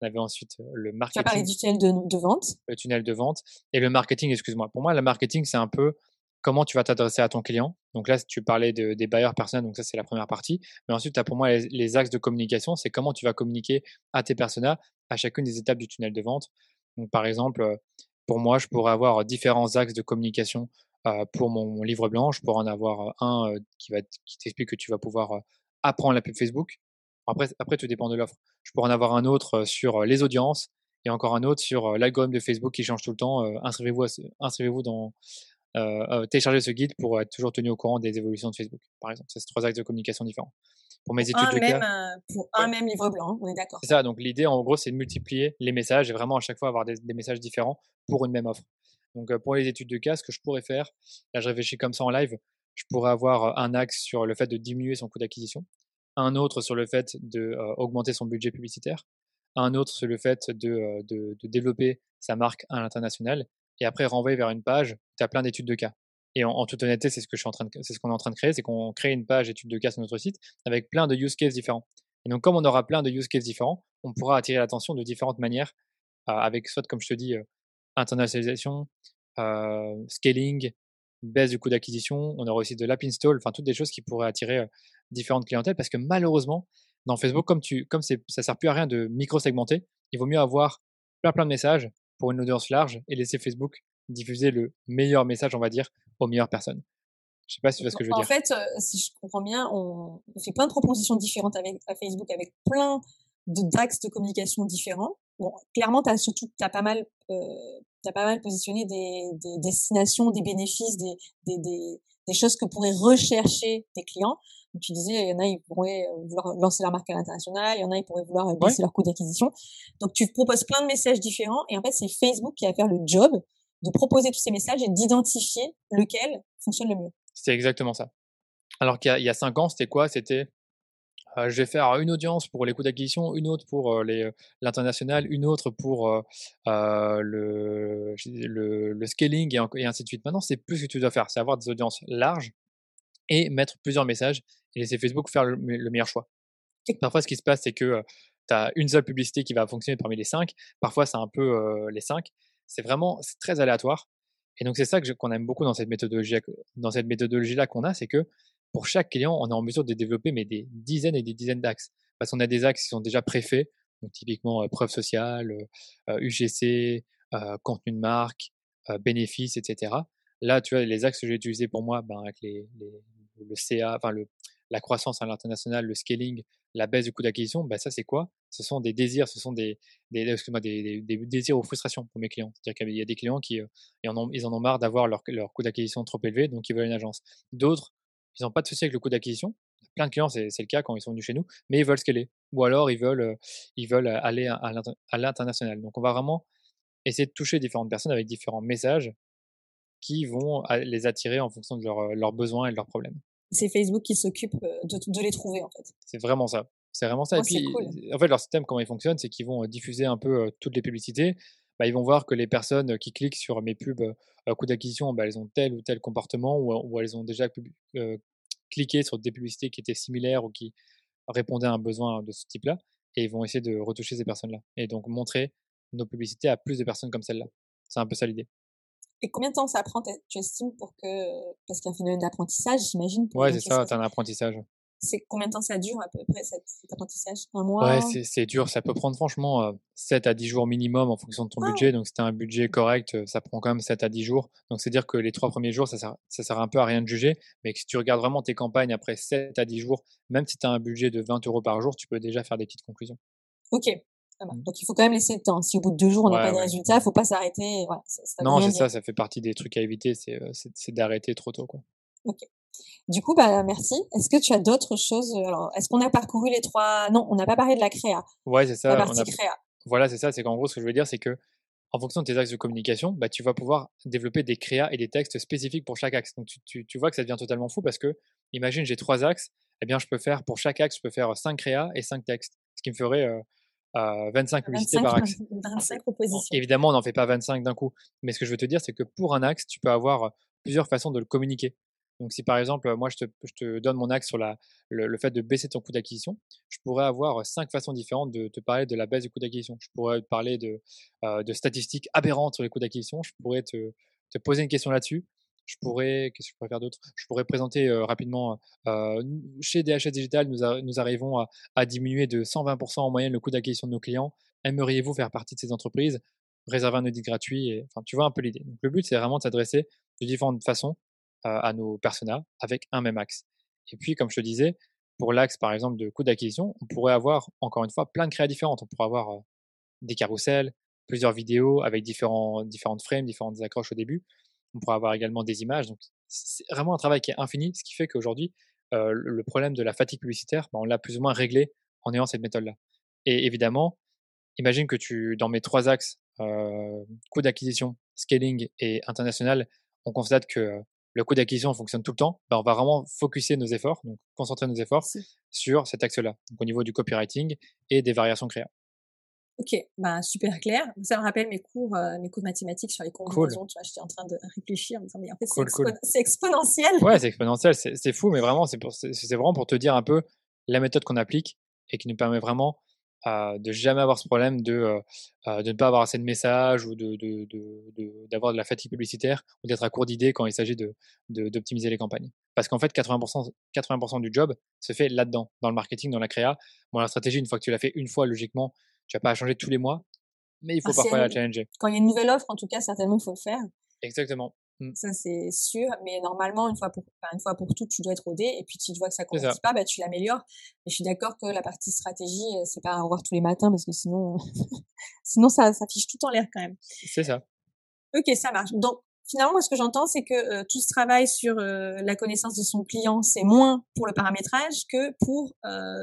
on avait ensuite le marketing. Tu as parlé du tunnel de, de, vente. Le tunnel de vente. Et le marketing, excuse-moi. Pour moi, le marketing, c'est un peu comment tu vas t'adresser à ton client. Donc là, tu parlais de, des bailleurs personnels, donc ça, c'est la première partie. Mais ensuite, tu as pour moi les, axes de communication. C'est comment tu vas communiquer à tes personas à chacune des étapes du tunnel de vente. Par exemple, pour moi, je pourrais avoir différents axes de communication euh, pour mon livre blanc. Je pourrais en avoir un euh, qui, va, qui t'explique que tu vas pouvoir euh, apprendre la pub Facebook. Après, après, tout dépend de l'offre. Je pourrais en avoir un autre sur les audiences et encore un autre sur l'algorithme de Facebook qui change tout le temps. inscrivez-vous, inscrivez-vous dans euh, télécharger ce guide pour être toujours tenu au courant des évolutions de Facebook, par exemple. C'est trois axes de communication différents. Pour mes études de même, cas, pour un même livre blanc, on est d'accord. C'est ça. Donc l'idée, en gros, c'est de multiplier les messages et vraiment à chaque fois avoir des, des messages différents pour une même offre. Donc pour les études de cas, ce que je pourrais faire, là je réfléchis comme ça en live, je pourrais avoir un axe sur le fait de diminuer son coût d'acquisition, un autre sur le fait de augmenter son budget publicitaire, un autre sur le fait de, de, de développer sa marque à l'international, et après renvoyer vers une page tu as plein d'études de cas. Et en, toute honnêteté, c'est ce que je suis en train de, c'est ce qu'on est en train de créer, c'est qu'on crée une page études de cas sur notre site avec plein de use cases différents. Et donc, comme on aura plein de use cases différents, on pourra attirer l'attention de différentes manières, avec soit, comme je te dis, internationalisation, euh, scaling, baisse du coût d'acquisition. On aura aussi de l'app install, enfin toutes des choses qui pourraient attirer euh, différentes clientèles parce que malheureusement, dans Facebook, comme, tu, comme ça sert plus à rien de micro-segmenter, il vaut mieux avoir plein plein de messages pour une audience large et laisser Facebook diffuser le meilleur message, on va dire, aux meilleures personnes. Je sais pas si tu vois ce que je veux dire. En fait, euh, si je comprends bien, on, fait plein de propositions différentes avec, à Facebook avec plein de d'axes de communication différents. Bon, clairement, tu as surtout as pas mal tu as pas mal positionné des, des, destinations, des bénéfices, des, des, des, des choses que pourraient rechercher tes clients. Donc, tu disais, il y en a, ils pourraient euh, vouloir lancer leur marque à l'international, il y en a, ils pourraient vouloir baisser leur coût d'acquisition. Donc, tu proposes plein de messages différents et en fait, c'est Facebook qui va faire le job de proposer tous ces messages et d'identifier lequel fonctionne le mieux. C'est exactement ça. Alors qu'il y, a cinq ans, c'était quoi? C'était je vais faire une audience pour les coûts d'acquisition, une autre pour l'international, une autre pour le, le, scaling et, ainsi de suite. Maintenant, c'est plus ce que tu dois faire, c'est avoir des audiences larges et mettre plusieurs messages et laisser Facebook faire le, meilleur choix. Parfois, ce qui se passe, c'est que tu as une seule publicité qui va fonctionner parmi les cinq. Parfois, c'est un peu les cinq. C'est vraiment très aléatoire. Et donc, c'est ça qu'on aime beaucoup dans cette méthodologie, dans cette méthodologie-là qu'on a, c'est que pour chaque client, on est en mesure de développer des dizaines et des dizaines d'axes. Parce qu'on a des axes qui sont déjà préfaits, donc typiquement preuve sociale, UGC, contenu de marque, bénéfices, etc. Là, tu vois, les axes que j'ai utilisés pour moi, ben, avec le CA, enfin la croissance à l'international, le scaling, la baisse du coût d'acquisition, ben ça c'est quoi? Ce sont des désirs, ce sont des, des, des, des, désirs ou frustrations pour mes clients. C'est-à-dire qu'il y a des clients qui en, ont, ils en ont marre d'avoir leur, leur coût d'acquisition trop élevé, donc ils veulent une agence. D'autres ils n'ont pas de souci avec le coût d'acquisition. Plein de clients, c'est le cas quand ils sont venus chez nous, mais ils veulent scaler. Ou alors, ils veulent, euh, ils veulent aller à, l'international. Donc, on va vraiment essayer de toucher différentes personnes avec différents messages qui vont les attirer en fonction de euh, leurs besoins et de leurs problèmes. C'est Facebook qui s'occupe euh, de, les trouver, en fait. C'est vraiment ça. C'est vraiment ça. et puis, en fait, leur système, comment il fonctionne, c'est qu'ils vont diffuser un peu toutes les publicités. Bah, ils vont voir que les personnes qui cliquent sur mes pubs à coût d'acquisition, bah, elles ont tel ou tel comportement ou, elles ont déjà cliqué sur des publicités qui étaient similaires ou qui répondaient à un besoin de ce type-là. Et ils vont essayer de retoucher ces personnes-là. Et donc montrer nos publicités à plus de personnes comme celle-là. C'est un peu ça l'idée. Et combien de temps ça prend, tu estimes, pour que. Parce qu'il y a un phénomène d'apprentissage, j'imagine. Ouais, c'est ça, tu as un apprentissage. C'est combien de temps ça dure à peu près cet, apprentissage? Un mois? Ouais, c'est dur. Ça peut prendre franchement 7 à 10 jours minimum en fonction de ton ah budget. Donc, si tu as un budget correct, ça prend quand même 7 à 10 jours. Donc, c'est dire que les trois premiers jours, ça sert, ça sert un peu à rien de juger. Mais si tu regardes vraiment tes campagnes après 7 à 10 jours, même si tu as un budget de 20 euros par jour, tu peux déjà faire des petites conclusions. Ok. Mmh. Donc, il faut quand même laisser le temps. Si au bout de deux jours, on n'a pas de résultat, il ne faut pas s'arrêter. non, c'est ça. Ça fait partie des trucs à éviter. C'est d'arrêter trop tôt. Quoi. Ok. Du coup, bah, merci. Est-ce que tu as d'autres choses euh, Alors, est-ce qu'on a parcouru les trois? Non, on n'a pas parlé de la créa. Ouais, c'est ça. La partie créa. Voilà, c'est ça. C'est qu'en gros, ce que je veux dire, c'est que en fonction de tes axes de communication, bah, tu vas pouvoir développer des créas et des textes spécifiques pour chaque axe. Donc, tu, tu, vois que ça devient totalement fou parce que, imagine, j'ai trois axes. Eh bien, je peux faire, pour chaque axe, je peux faire cinq créas et cinq textes. Ce qui me ferait euh, 25 publicités par axe. [LAUGHS] 25 propositions. évidemment, on n'en fait pas 25 d'un coup. Mais ce que je veux te dire, c'est que pour un axe, tu peux avoir plusieurs façons de le communiquer. Donc, si par exemple, moi, je te, donne mon axe sur la, le, fait de baisser ton coût d'acquisition, je pourrais avoir cinq façons différentes de te parler de la baisse du coût d'acquisition. Je pourrais te parler de, de statistiques aberrantes sur les coûts d'acquisition. Je pourrais te, te, poser une question là-dessus. Je pourrais, qu'est-ce que je pourrais faire d'autre? Je pourrais présenter rapidement, chez DHS Digital, nous, arrivons à, diminuer de 120% en moyenne le coût d'acquisition de nos clients. Aimeriez-vous faire partie de ces entreprises? Réserver un audit gratuit Enfin, tu vois un peu l'idée. Le but, c'est vraiment de s'adresser de différentes façons à nos personas avec un même axe. Et puis, comme je te disais, pour l'axe, par exemple, de coût d'acquisition, on pourrait avoir, encore une fois, plein de créas différentes. On pourrait avoir des carousels, plusieurs vidéos avec différents, différentes frames, différentes accroches au début. On pourrait avoir également des images. Donc, c'est vraiment un travail qui est infini, ce qui fait qu'aujourd'hui, le problème de la fatigue publicitaire, bah, on l'a plus ou moins réglé en ayant cette méthode-là. Et évidemment, imagine que tu, dans mes trois axes, coût d'acquisition, scaling et international, on constate que le coût d'acquisition fonctionne tout le temps, ben, on va vraiment focuser nos efforts, donc concentrer nos efforts sur cet axe-là, au niveau du copywriting et des variations créa. Ok, bah super clair. Ça me rappelle mes cours, euh, mes cours de mathématiques sur les combinaisons. Tu vois, j'étais en train de réfléchir, mais en fait, [LAUGHS] c'est exponentiel. Ouais, c'est exponentiel, c'est fou, mais vraiment, c'est vraiment pour te dire un peu la méthode qu'on applique et qui nous permet vraiment de jamais avoir ce problème de, euh, de ne pas avoir assez de messages ou d'avoir de, de, de, de, la fatigue publicitaire ou d'être à court d'idées quand il s'agit d'optimiser les campagnes. Parce qu'en fait, 80%, 80 du job se fait là-dedans, dans le marketing, dans la créa. Bon, la stratégie, une fois que tu l'as fait une fois, logiquement, tu vas pas à changer tous les mois, mais il faut ah, parfois la challenger. Quand il y a une nouvelle offre, en tout cas, certainement, il faut le faire. Exactement. Mmh. Ça, c'est sûr. Mais normalement, une fois pour, une fois pour toutes, tu dois être rodé. Et puis, si tu vois que ça ne convertit pas, bah, tu l'améliores. Et je suis d'accord que la partie stratégie, euh, c'est pas à revoir tous les matins parce que sinon, [LAUGHS] sinon ça, ça fiche tout en l'air quand même. C'est ça. Ok, ça marche. Donc, finalement, ce que j'entends, c'est que euh, tout ce travail sur euh, la connaissance de son client, c'est moins pour le paramétrage que pour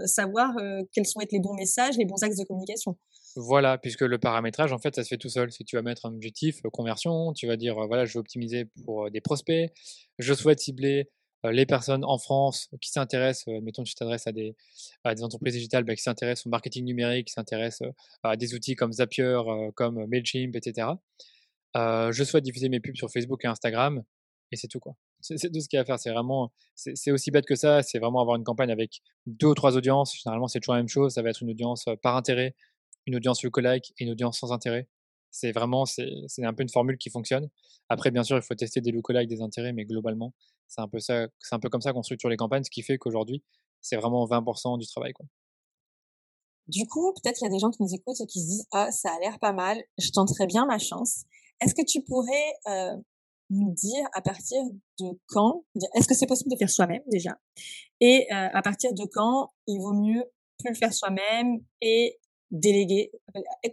savoir quels sont être les bons messages, les bons axes de communication. Voilà, puisque le paramétrage, en fait, ça se fait tout seul. Si tu vas mettre un objectif conversion, tu vas dire, voilà, je veux optimiser pour des prospects, je souhaite cibler les personnes en France qui s'intéressent, mettons tu t'adresses à des, à des entreprises digitales bah, qui s'intéressent au marketing numérique, qui s'intéressent à des outils comme Zapier, comme Mailchimp, etc. je souhaite diffuser mes pubs sur Facebook et Instagram et c'est tout quoi. [LAUGHS] C'est tout ce qu'il y a à faire. C'est vraiment, c'est aussi bête que ça. C'est vraiment avoir une campagne avec deux ou trois audiences. Généralement, c'est toujours la même chose. Ça va être une audience par intérêt, une audience lookalike et une audience sans intérêt. C'est vraiment, c'est un peu une formule qui fonctionne. Après, bien sûr, il faut tester des lookalikes, des intérêts, mais globalement, c'est un peu ça, c'est un peu comme ça qu'on structure les campagnes, ce qui fait qu'aujourd'hui, c'est vraiment 20% du travail, quoi. Du coup, peut-être qu'il y a des gens qui nous écoutent et qui se disent ah ça a l'air pas mal, je tenterai bien ma chance. Est-ce que tu pourrais euh, nous dire à partir de quand, est-ce que c'est possible de faire soi-même déjà, et euh, à partir de quand il vaut mieux plus le faire soi-même et déléguer?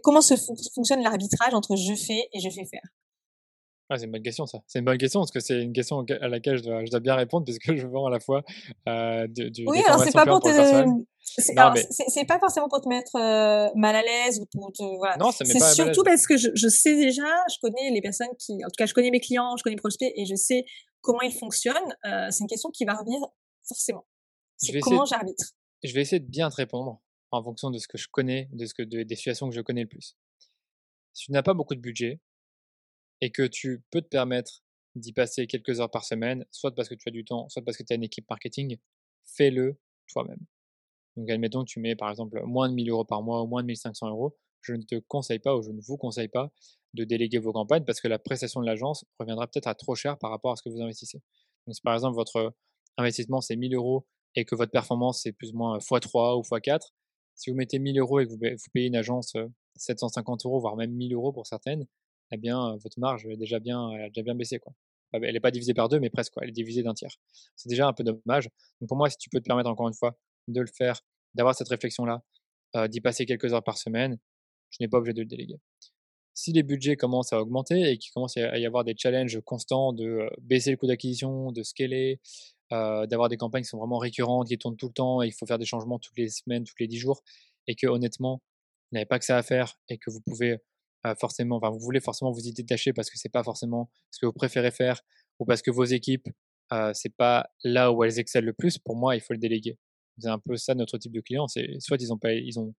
Comment se fonctionne l'arbitrage entre je fais et je fais faire? Ah, c'est une bonne question, ça. C'est une bonne question parce que c'est une question à laquelle je dois, je dois bien répondre puisque je vends à la fois euh, du, du, oui, alors c'est pas pour te, c'est pas forcément pour te mettre euh, mal à l'aise ou pour te voilà. Non, ça C'est surtout parce que je, je, sais déjà, je connais les personnes qui, en tout cas, je connais mes clients, je connais mes prospects et je sais comment ils fonctionnent. Euh, c'est une question qui va revenir forcément. C'est comment j'arbitre. Je vais essayer de bien te répondre en fonction de ce que je connais, de ce que de, des situations que je connais le plus. Si tu n'as pas beaucoup de budget, et que tu peux te permettre d'y passer quelques heures par semaine, soit parce que tu as du temps, soit parce que tu as une équipe marketing, fais-le toi-même. Donc admettons que tu mets par exemple moins de 1000 euros par mois ou moins de 1500 euros, je ne te conseille pas ou je ne vous conseille pas de déléguer vos campagnes parce que la prestation de l'agence reviendra peut-être à trop cher par rapport à ce que vous investissez. Donc si par exemple votre investissement c'est 1000 euros et que votre performance c'est plus ou moins x3 ou x4, si vous mettez 1000 euros et que vous payez une agence 750 euros, voire même 1000 euros pour certaines, eh bien, votre marge est déjà bien, elle a déjà bien baissé, quoi. Elle n'est pas divisée par deux, mais presque, quoi. Elle est divisée d'un tiers. C'est déjà un peu dommage. Donc, pour moi, si tu peux te permettre, encore une fois, de le faire, d'avoir cette réflexion-là, d'y passer quelques heures par semaine, je n'ai pas obligé de le déléguer. Si les budgets commencent à augmenter et qu'il commence à y avoir des challenges constants de baisser le coût d'acquisition, de scaler, d'avoir des campagnes qui sont vraiment récurrentes, qui tournent tout le temps, et il faut faire des changements toutes les semaines, toutes les dix jours, et que honnêtement, vous n'avez pas que ça à faire et que vous pouvez forcément, enfin, vous voulez forcément vous y détacher parce que c'est pas forcément ce que vous préférez faire ou parce que vos équipes, euh, c'est pas là où elles excellent le plus. Pour moi, il faut le déléguer. C'est un peu ça notre type de client. C'est soit ils ont pas, ils ont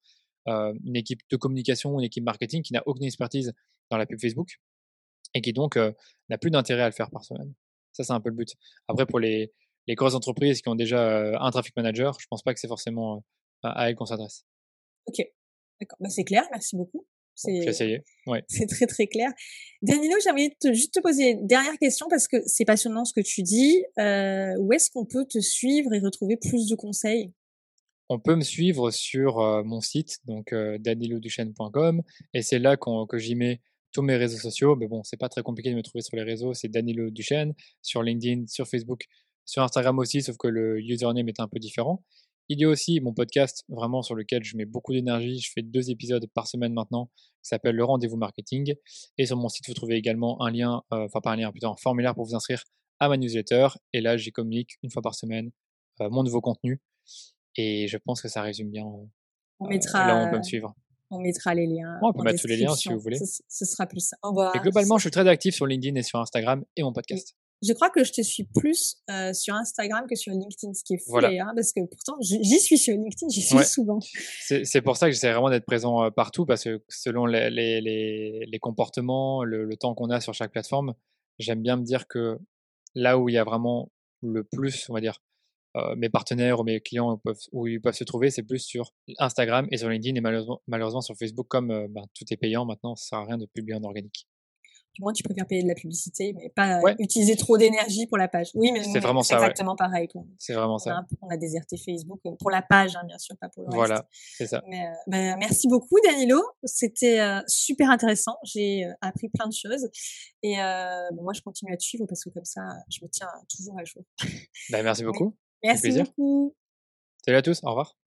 une équipe de communication, une équipe marketing qui n'a aucune expertise dans la pub Facebook et qui donc n'a plus d'intérêt à le faire par semaine. Ça, c'est un peu le but. Après, pour les, les grosses entreprises qui ont déjà un traffic manager, je pense pas que c'est forcément à elles qu'on s'adresse. Ok, d'accord. Bah, c'est clair. Merci beaucoup. C'est Ouais. [LAUGHS] Très très clair. Danilo, j'aimerais juste te poser une dernière question parce que c'est passionnant ce que tu dis. Euh, où est-ce qu'on peut te suivre et retrouver plus de conseils? On peut me suivre sur euh, mon site, donc euh, daniloduchesne.com, et c'est là que j'y mets tous mes réseaux sociaux. Mais bon, c'est pas très compliqué de me trouver sur les réseaux. C'est Danilo Duchesne sur LinkedIn, sur Facebook, sur Instagram aussi, sauf que le username est un peu différent. Il y a aussi mon podcast, vraiment sur lequel je mets beaucoup d'énergie. Je fais deux épisodes par semaine maintenant, qui s'appelle Le Rendez-vous Marketing. Et sur mon site, vous trouvez également un lien, euh, enfin pas un lien, plutôt un formulaire pour vous inscrire à ma newsletter. Et là, j'y communique une fois par semaine euh, mon nouveau contenu. Et je pense que ça résume bien euh, on mettra, là où on peut me suivre. On mettra les liens. on peut mettre tous les liens si vous voulez. Ce, sera plus ça. et globalement, je suis très actif sur LinkedIn et sur Instagram et mon podcast. Je crois que je te suis plus euh, sur Instagram que sur LinkedIn, ce qui est fou hein, parce que pourtant j'y suis sur LinkedIn, j'y suis souvent. C'est pour ça que j'essaie vraiment d'être présent euh, partout parce que selon les, les, les, comportements, le, temps qu'on a sur chaque plateforme, j'aime bien me dire que là où il y a vraiment le plus, on va dire, euh, mes partenaires ou mes clients peuvent, où ils peuvent se trouver, c'est plus sur Instagram et sur LinkedIn et malheureusement, malheureusement sur Facebook, comme ben, tout est payant maintenant, ça sert à rien de publier en organique du moins tu préfères payer de la publicité, mais pas utiliser trop d'énergie pour la page. Oui, mais c'est vraiment ça. Exactement pareil. C'est vraiment ça. on a déserté Facebook euh, pour la page, hein, bien sûr, pas pour le voilà, reste. Voilà, c'est ça. Mais, euh, ben, merci beaucoup, Danilo. C'était euh, super intéressant. J'ai appris plein de choses. Et bon, moi, je continue à te suivre parce que comme ça, je me tiens toujours à jour. Ben, merci [LAUGHS] beaucoup. Merci beaucoup. Salut à tous. Au revoir.